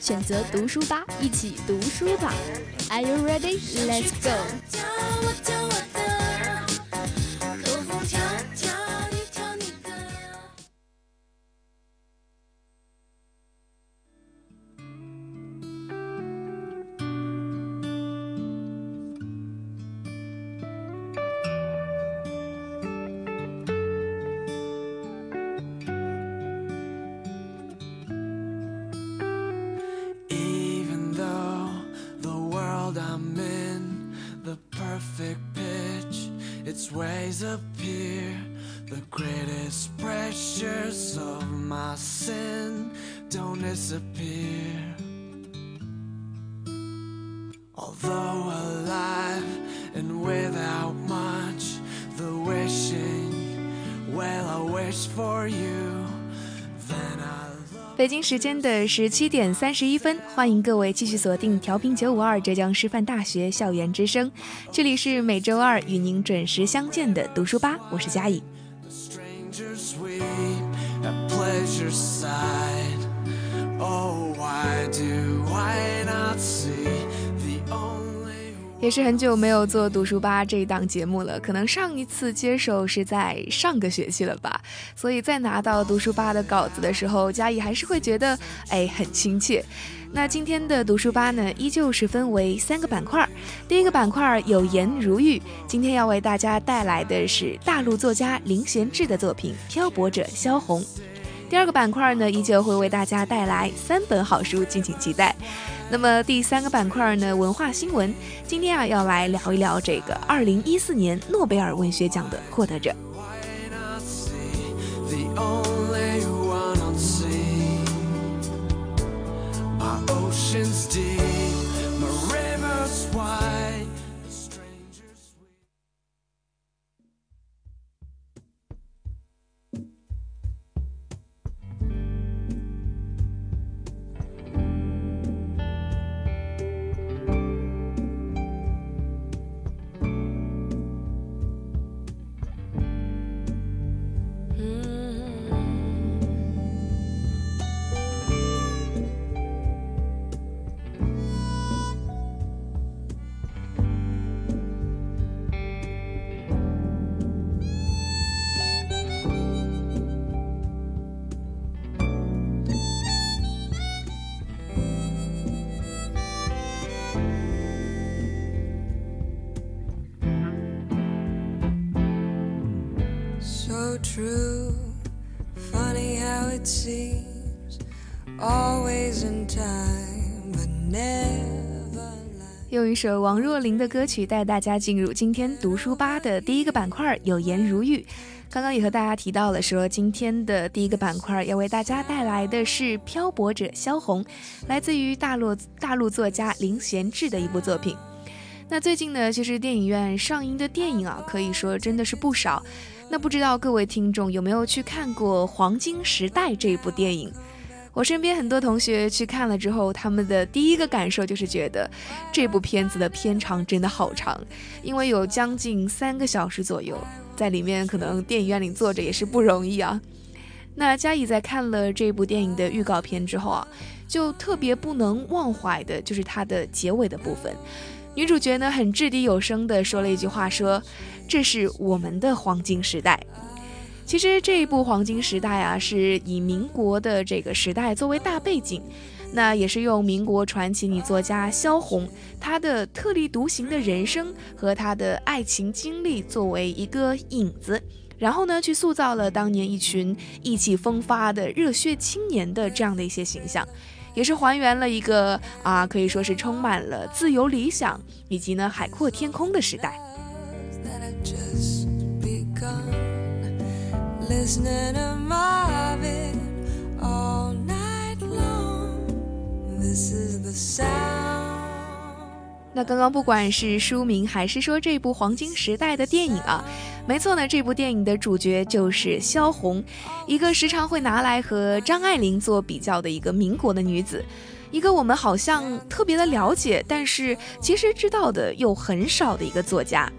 选择读书吧，一起读书吧。Are you ready? Let's go. disappear. The greatest pressures of my sin don't disappear. 北京时间的十七点三十一分，欢迎各位继续锁定调频九五二浙江师范大学校园之声，这里是每周二与您准时相见的读书吧，我是佳怡。也是很久没有做读书吧这一档节目了，可能上一次接手是在上个学期了吧，所以在拿到读书吧的稿子的时候，嘉怡还是会觉得哎很亲切。那今天的读书吧呢，依旧是分为三个板块，第一个板块有言如玉，今天要为大家带来的是大陆作家林贤志的作品《漂泊者萧红》。第二个板块呢，依旧会为大家带来三本好书，敬请期待。那么第三个板块呢，文化新闻，今天啊要来聊一聊这个二零一四年诺贝尔文学奖的获得者。用一首王若琳的歌曲带大家进入今天读书吧的第一个板块“有言如玉”。刚刚也和大家提到了，说今天的第一个板块要为大家带来的是《漂泊者萧红》，来自于大陆大陆作家林贤志的一部作品。那最近呢，其实电影院上映的电影啊，可以说真的是不少。那不知道各位听众有没有去看过《黄金时代》这部电影？我身边很多同学去看了之后，他们的第一个感受就是觉得这部片子的片长真的好长，因为有将近三个小时左右，在里面可能电影院里坐着也是不容易啊。那嘉怡在看了这部电影的预告片之后啊，就特别不能忘怀的就是它的结尾的部分，女主角呢很掷地有声地说了一句话，说。这是我们的黄金时代。其实这一部黄金时代啊，是以民国的这个时代作为大背景，那也是用民国传奇女作家萧红她的特立独行的人生和她的爱情经历作为一个引子，然后呢，去塑造了当年一群意气风发的热血青年的这样的一些形象，也是还原了一个啊，可以说是充满了自由理想以及呢海阔天空的时代。Just begun listening to Marvin all night long. This is the sound. 那刚刚不管是书名还是说这部黄金时代的电影啊，没错呢，这部电影的主角就是萧红，一个时常会拿来和张爱玲做比较的一个民国的女子，一个我们好像特别的了解，但是其实知道的又很少的一个作家。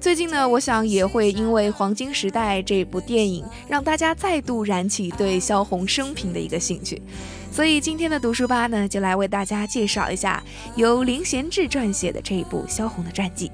最近呢，我想也会因为《黄金时代》这部电影，让大家再度燃起对萧红生平的一个兴趣。所以今天的读书吧呢，就来为大家介绍一下由林贤志撰写的这一部萧红的传记。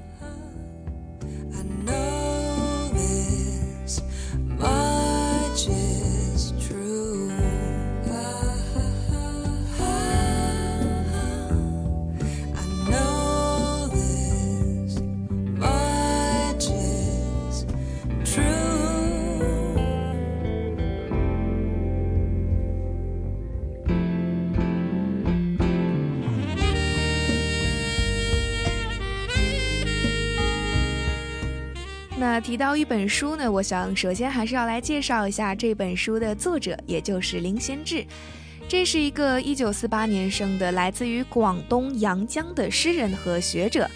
那提到一本书呢，我想首先还是要来介绍一下这本书的作者，也就是林贤志。这是一个一九四八年生的，来自于广东阳江的诗人和学者。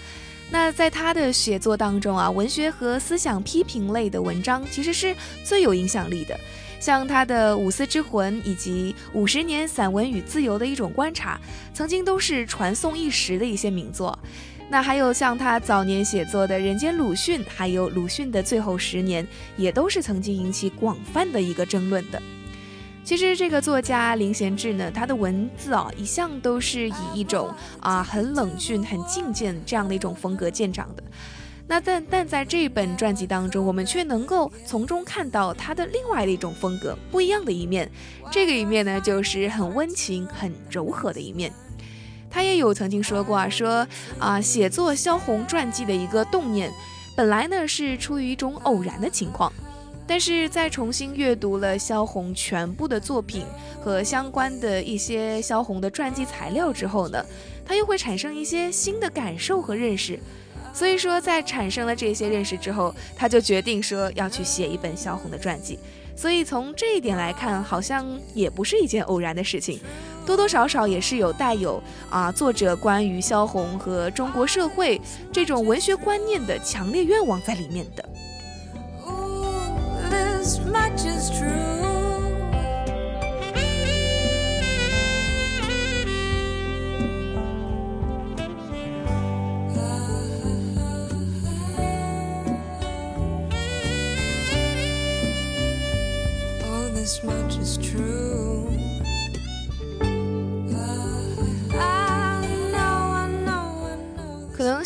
那在他的写作当中啊，文学和思想批评类的文章其实是最有影响力的。像他的《五四之魂》以及《五十年散文与自由的一种观察》，曾经都是传颂一时的一些名作。那还有像他早年写作的《人间鲁迅》，还有鲁迅的最后十年，也都是曾经引起广泛的一个争论的。其实这个作家林贤志呢，他的文字啊，一向都是以一种啊很冷峻、很静见这样的一种风格见长的。那但但在这本传记当中，我们却能够从中看到他的另外的一种风格，不一样的一面。这个一面呢，就是很温情、很柔和的一面。他也有曾经说过啊，说啊，写作萧红传记的一个动念，本来呢是出于一种偶然的情况，但是在重新阅读了萧红全部的作品和相关的一些萧红的传记材料之后呢，他又会产生一些新的感受和认识。所以说，在产生了这些认识之后，他就决定说要去写一本萧红的传记。所以从这一点来看，好像也不是一件偶然的事情。多多少少也是有带有啊，作者关于萧红和中国社会这种文学观念的强烈愿望在里面的。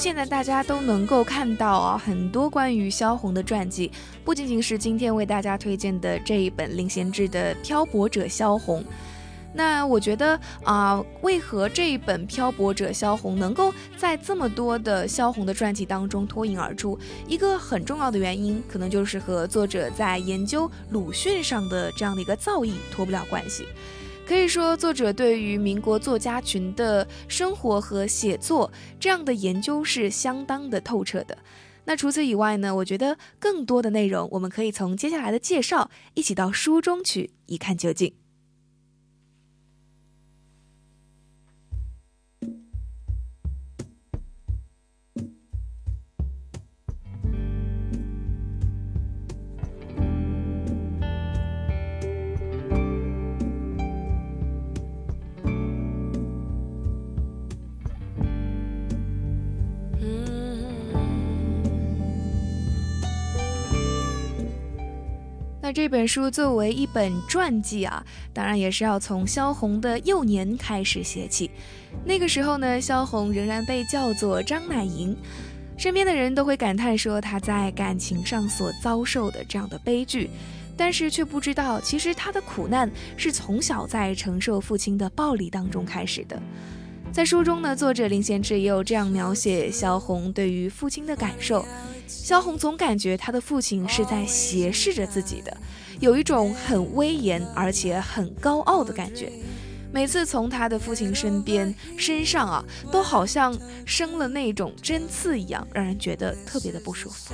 现在大家都能够看到啊，很多关于萧红的传记，不仅仅是今天为大家推荐的这一本林贤志的《漂泊者萧红》。那我觉得啊，为何这一本《漂泊者萧红》能够在这么多的萧红的传记当中脱颖而出？一个很重要的原因，可能就是和作者在研究鲁迅上的这样的一个造诣脱不了关系。可以说，作者对于民国作家群的生活和写作这样的研究是相当的透彻的。那除此以外呢？我觉得更多的内容，我们可以从接下来的介绍一起到书中去一看究竟。这本书作为一本传记啊，当然也是要从萧红的幼年开始写起。那个时候呢，萧红仍然被叫做张乃莹，身边的人都会感叹说她在感情上所遭受的这样的悲剧，但是却不知道，其实她的苦难是从小在承受父亲的暴力当中开始的。在书中呢，作者林贤志也有这样描写萧红对于父亲的感受。萧红总感觉他的父亲是在斜视着自己的，有一种很威严而且很高傲的感觉。每次从他的父亲身边身上啊，都好像生了那种针刺一样，让人觉得特别的不舒服。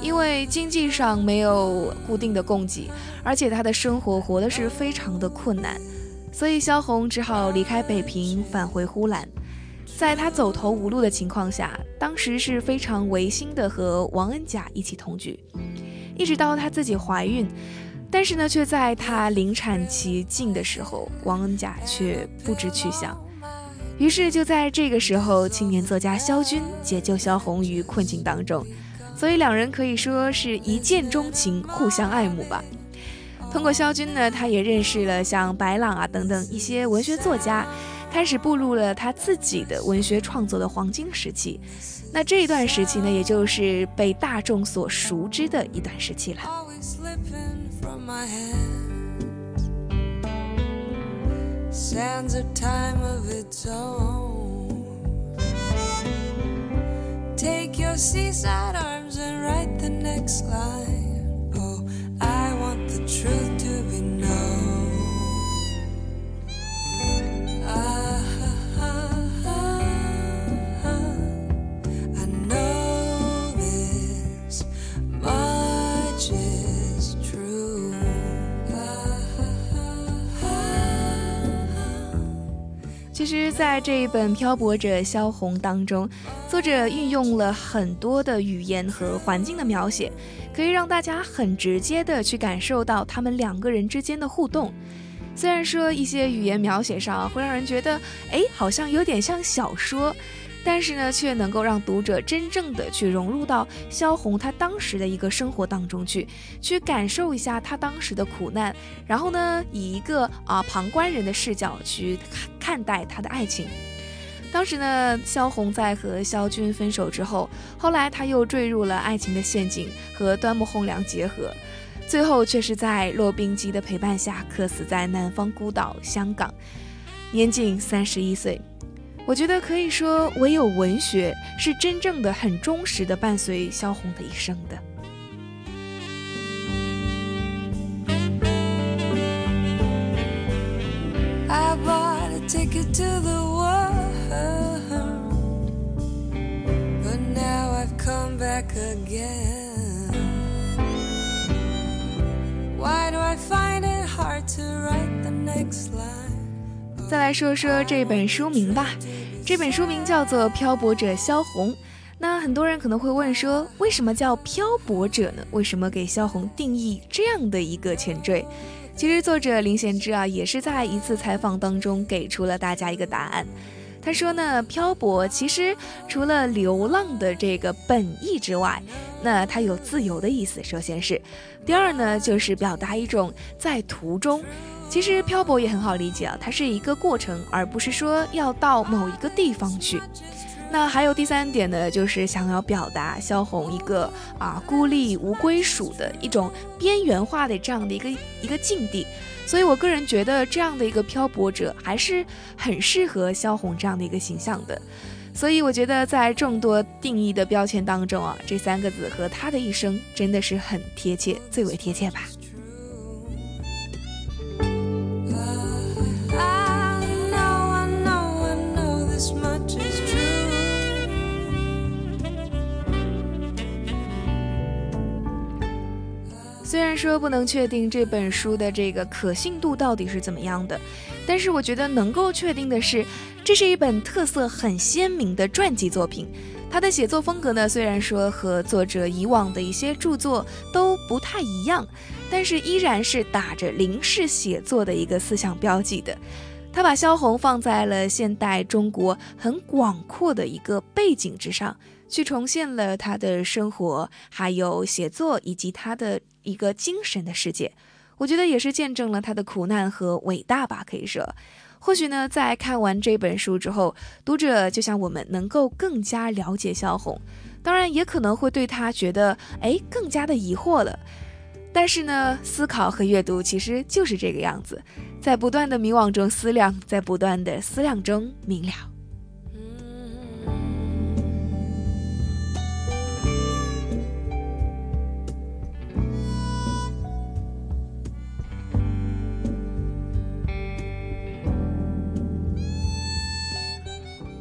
因为经济上没有固定的供给，而且她的生活活的是非常的困难，所以萧红只好离开北平，返回呼兰。在他走投无路的情况下，当时是非常违心的和王恩甲一起同居，一直到她自己怀孕，但是呢，却在她临产期近的时候，王恩甲却不知去向。于是就在这个时候，青年作家萧军解救萧红于困境当中，所以两人可以说是一见钟情，互相爱慕吧。通过萧军呢，他也认识了像白朗啊等等一些文学作家。开始步入了他自己的文学创作的黄金时期，那这一段时期呢，也就是被大众所熟知的一段时期了。其其实，在这一本《漂泊者萧红》当中，作者运用了很多的语言和环境的描写，可以让大家很直接的去感受到他们两个人之间的互动。虽然说一些语言描写上会让人觉得，哎，好像有点像小说。但是呢，却能够让读者真正的去融入到萧红她当时的一个生活当中去，去感受一下她当时的苦难，然后呢，以一个啊旁观人的视角去看待她的爱情。当时呢，萧红在和萧军分手之后，后来她又坠入了爱情的陷阱，和端木蕻良结合，最后却是在骆宾基的陪伴下客死在南方孤岛香港，年仅三十一岁。我觉得可以说，唯有文学是真正的、很忠实的伴随萧红的一生的。再来说说这本书名吧，这本书名叫做《漂泊者萧红》。那很多人可能会问说，为什么叫漂泊者呢？为什么给萧红定义这样的一个前缀？其实作者林贤之啊，也是在一次采访当中给出了大家一个答案。他说呢，漂泊其实除了流浪的这个本意之外，那它有自由的意思。首先是，第二呢，就是表达一种在途中。其实漂泊也很好理解啊，它是一个过程，而不是说要到某一个地方去。那还有第三点呢，就是想要表达萧红一个啊孤立无归属的一种边缘化的这样的一个一个境地。所以我个人觉得这样的一个漂泊者还是很适合萧红这样的一个形象的。所以我觉得在众多定义的标签当中啊，这三个字和他的一生真的是很贴切，最为贴切吧。说不能确定这本书的这个可信度到底是怎么样的，但是我觉得能够确定的是，这是一本特色很鲜明的传记作品。他的写作风格呢，虽然说和作者以往的一些著作都不太一样，但是依然是打着临式写作的一个思想标记的。他把萧红放在了现代中国很广阔的一个背景之上。去重现了他的生活，还有写作以及他的一个精神的世界，我觉得也是见证了他的苦难和伟大吧。可以说，或许呢，在看完这本书之后，读者就像我们能够更加了解萧红，当然也可能会对他觉得哎更加的疑惑了。但是呢，思考和阅读其实就是这个样子，在不断的迷惘中思量，在不断的思量中明了。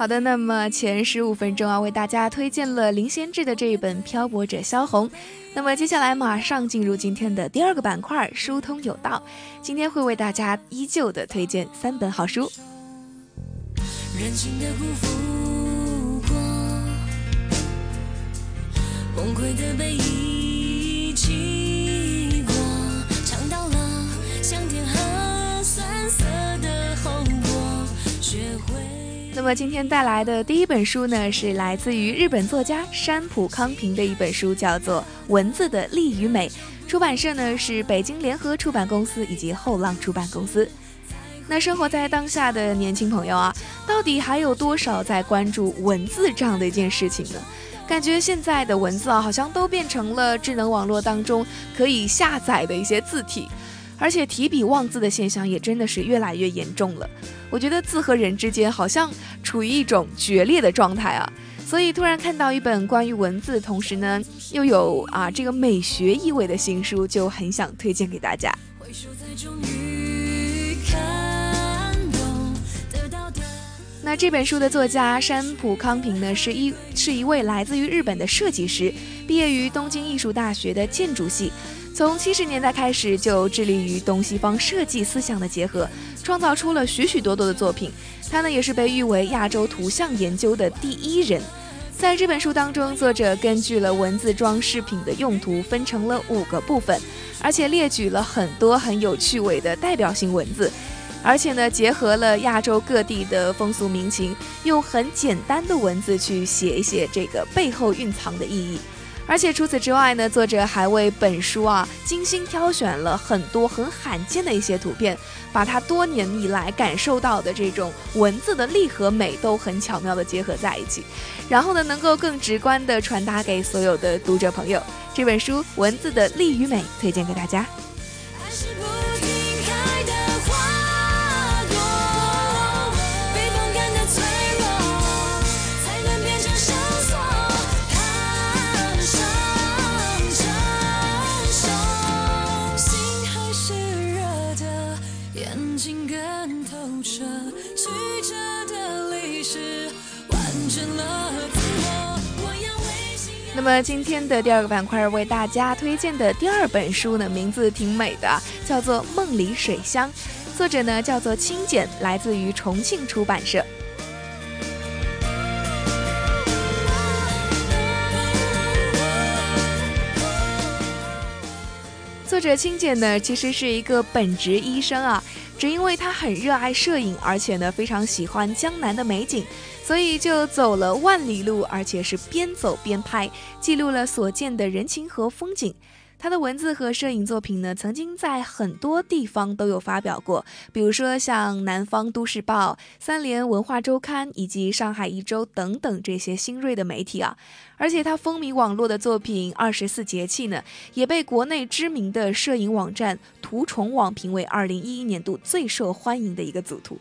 好的，那么前十五分钟啊，为大家推荐了林先志的这一本《漂泊者萧红》。那么接下来马上进入今天的第二个板块——疏通有道。今天会为大家依旧的推荐三本好书。崩溃的背影那么今天带来的第一本书呢，是来自于日本作家山浦康平的一本书，叫做《文字的力与美》。出版社呢是北京联合出版公司以及后浪出版公司。那生活在当下的年轻朋友啊，到底还有多少在关注文字这样的一件事情呢？感觉现在的文字啊，好像都变成了智能网络当中可以下载的一些字体。而且提笔忘字的现象也真的是越来越严重了。我觉得字和人之间好像处于一种决裂的状态啊。所以突然看到一本关于文字，同时呢又有啊这个美学意味的新书，就很想推荐给大家。那这本书的作家山浦康平呢，是一是一位来自于日本的设计师，毕业于东京艺术大学的建筑系。从七十年代开始，就致力于东西方设计思想的结合，创造出了许许多多的作品。他呢，也是被誉为亚洲图像研究的第一人。在这本书当中，作者根据了文字装饰品的用途，分成了五个部分，而且列举了很多很有趣味的代表性文字，而且呢，结合了亚洲各地的风俗民情，用很简单的文字去写一写这个背后蕴藏的意义。而且除此之外呢，作者还为本书啊精心挑选了很多很罕见的一些图片，把他多年以来感受到的这种文字的力和美都很巧妙的结合在一起，然后呢，能够更直观的传达给所有的读者朋友。这本书《文字的力与美》推荐给大家。那么今天的第二个板块为大家推荐的第二本书呢，名字挺美的，叫做《梦里水乡》，作者呢叫做清简，来自于重庆出版社。作者清简呢，其实是一个本职医生啊，只因为他很热爱摄影，而且呢非常喜欢江南的美景。所以就走了万里路，而且是边走边拍，记录了所见的人情和风景。他的文字和摄影作品呢，曾经在很多地方都有发表过，比如说像《南方都市报》、三联文化周刊以及上海一周等等这些新锐的媒体啊。而且他风靡网络的作品《二十四节气》呢，也被国内知名的摄影网站图虫网评为二零一一年度最受欢迎的一个组图。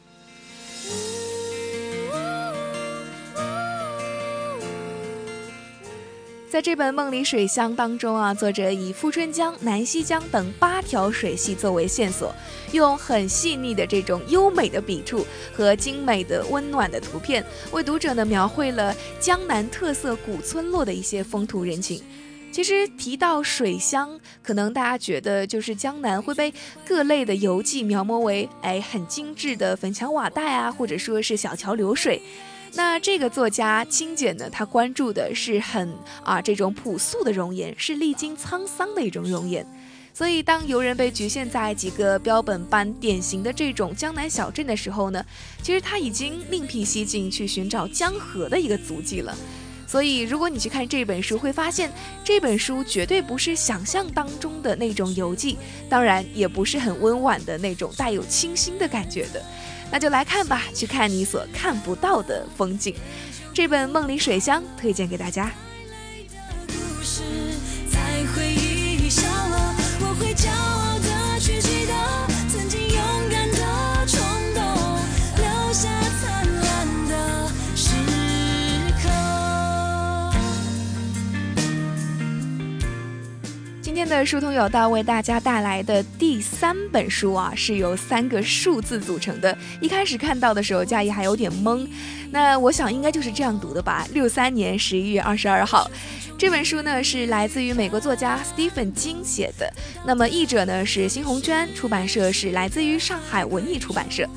在这本《梦里水乡》当中啊，作者以富春江、南溪江等八条水系作为线索，用很细腻的这种优美的笔触和精美的温暖的图片，为读者呢描绘了江南特色古村落的一些风土人情。其实提到水乡，可能大家觉得就是江南会被各类的游记描摹为哎很精致的粉墙瓦带啊，或者说是小桥流水。那这个作家清简呢，他关注的是很啊这种朴素的容颜，是历经沧桑的一种容颜。所以当游人被局限在几个标本般典型的这种江南小镇的时候呢，其实他已经另辟蹊径去寻找江河的一个足迹了。所以如果你去看这本书，会发现这本书绝对不是想象当中的那种游记，当然也不是很温婉的那种带有清新的感觉的。那就来看吧，去看你所看不到的风景。这本《梦里水乡》推荐给大家。的书通有道为大家带来的第三本书啊，是由三个数字组成的。一开始看到的时候，佳怡还有点懵。那我想应该就是这样读的吧。六三年十一月二十二号，这本书呢是来自于美国作家 Stephen 金写的。那么译者呢是新红娟，出版社是来自于上海文艺出版社。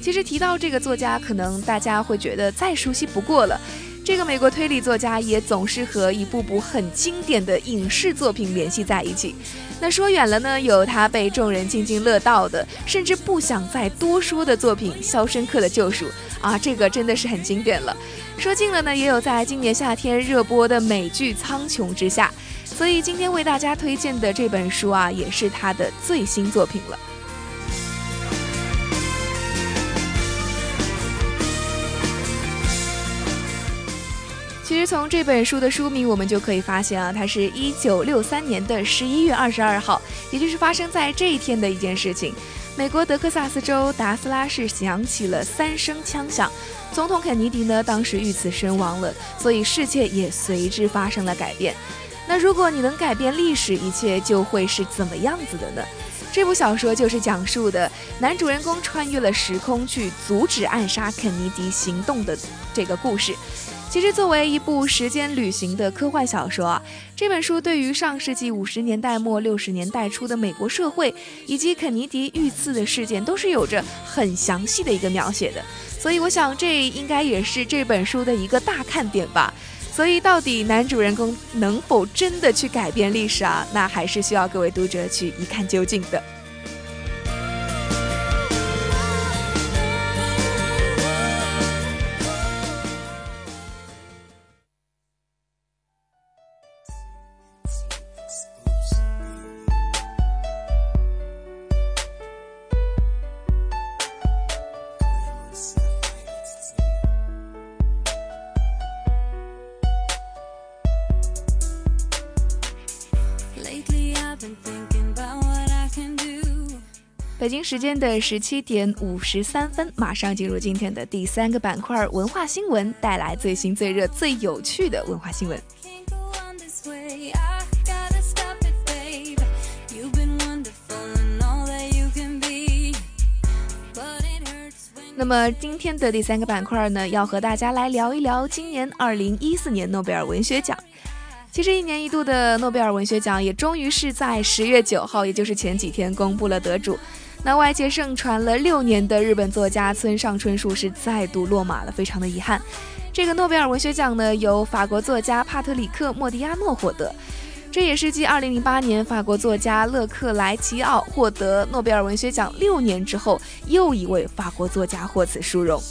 其实提到这个作家，可能大家会觉得再熟悉不过了。这个美国推理作家也总是和一部部很经典的影视作品联系在一起。那说远了呢，有他被众人津津乐道的，甚至不想再多说的作品《肖申克的救赎》啊，这个真的是很经典了。说近了呢，也有在今年夏天热播的美剧《苍穹之下》。所以今天为大家推荐的这本书啊，也是他的最新作品了。实从这本书的书名，我们就可以发现啊，它是一九六三年的十一月二十二号，也就是发生在这一天的一件事情。美国德克萨斯州达斯拉市响起了三声枪响，总统肯尼迪呢当时遇刺身亡了，所以世界也随之发生了改变。那如果你能改变历史，一切就会是怎么样子的呢？这部小说就是讲述的男主人公穿越了时空去阻止暗杀肯尼迪行动的这个故事。其实，作为一部时间旅行的科幻小说啊，这本书对于上世纪五十年代末六十年代初的美国社会以及肯尼迪遇刺的事件，都是有着很详细的一个描写的。所以，我想这应该也是这本书的一个大看点吧。所以，到底男主人公能否真的去改变历史啊？那还是需要各位读者去一看究竟的。时间的十七点五十三分，马上进入今天的第三个板块——文化新闻，带来最新、最热、最有趣的文化新闻。那么今天的第三个板块呢，要和大家来聊一聊今年二零一四年诺贝尔文学奖。其实一年一度的诺贝尔文学奖也终于是在十月九号，也就是前几天公布了得主。那外界盛传了六年的日本作家村上春树是再度落马了，非常的遗憾。这个诺贝尔文学奖呢，由法国作家帕特里克·莫迪亚诺获得，这也是继2008年法国作家勒克莱齐奥获得诺贝尔文学奖六年之后，又一位法国作家获此殊荣。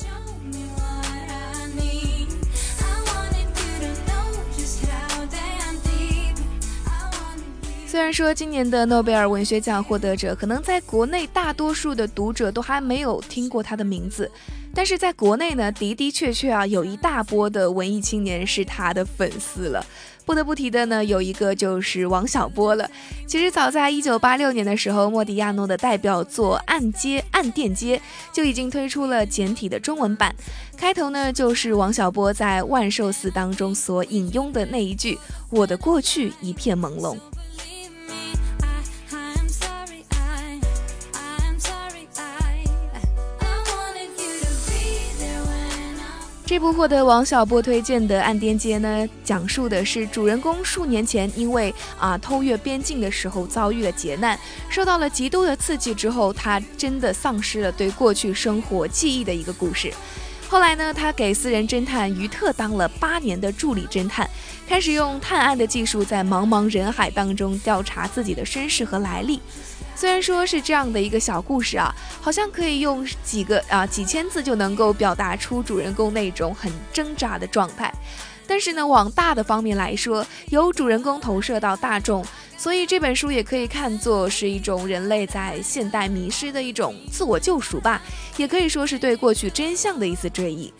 虽然说今年的诺贝尔文学奖获得者可能在国内大多数的读者都还没有听过他的名字，但是在国内呢，的的确确啊，有一大波的文艺青年是他的粉丝了。不得不提的呢，有一个就是王小波了。其实早在一九八六年的时候，莫迪亚诺的代表作《暗街暗店街》就已经推出了简体的中文版。开头呢，就是王小波在万寿寺当中所引用的那一句：“我的过去一片朦胧。”这部获得王小波推荐的《暗店街》呢，讲述的是主人公数年前因为啊偷越边境的时候遭遇了劫难，受到了极度的刺激之后，他真的丧失了对过去生活记忆的一个故事。后来呢，他给私人侦探于特当了八年的助理侦探，开始用探案的技术在茫茫人海当中调查自己的身世和来历。虽然说是这样的一个小故事啊，好像可以用几个啊几千字就能够表达出主人公那种很挣扎的状态，但是呢，往大的方面来说，由主人公投射到大众，所以这本书也可以看作是一种人类在现代迷失的一种自我救赎吧，也可以说是对过去真相的一次追忆。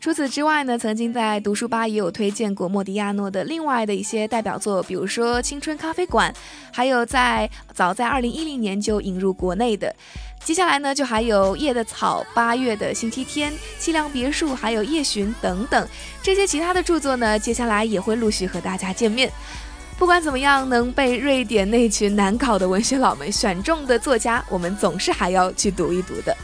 除此之外呢，曾经在读书吧也有推荐过莫迪亚诺的另外的一些代表作，比如说《青春咖啡馆》，还有在早在二零一零年就引入国内的。接下来呢，就还有《夜的草》、《八月的星期天》、《凄凉别墅》，还有《夜巡》等等这些其他的著作呢，接下来也会陆续和大家见面。不管怎么样，能被瑞典那群难搞的文学佬们选中的作家，我们总是还要去读一读的。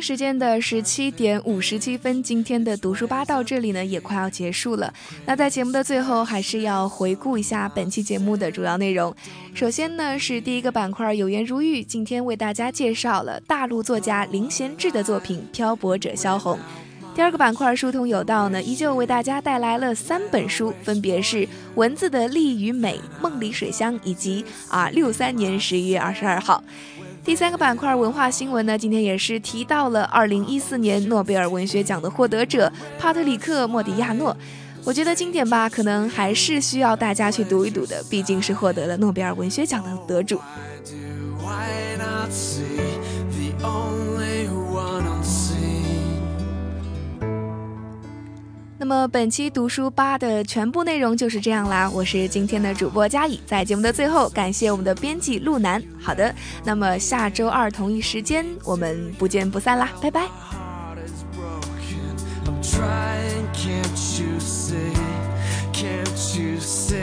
时间的十七点五十七分，今天的读书吧到这里呢也快要结束了。那在节目的最后，还是要回顾一下本期节目的主要内容。首先呢是第一个板块有言如玉，今天为大家介绍了大陆作家林贤志的作品《漂泊者萧红》。第二个板块书通有道呢，依旧为大家带来了三本书，分别是《文字的力与美》《梦里水乡》以及啊六三年十一月二十二号。第三个板块文化新闻呢，今天也是提到了二零一四年诺贝尔文学奖的获得者帕特里克·莫迪亚诺。我觉得经典吧，可能还是需要大家去读一读的，毕竟是获得了诺贝尔文学奖的得主。那么本期读书吧的全部内容就是这样啦，我是今天的主播佳怡，在节目的最后感谢我们的编辑路南。好的，那么下周二同一时间我们不见不散啦，拜拜。Can't you see?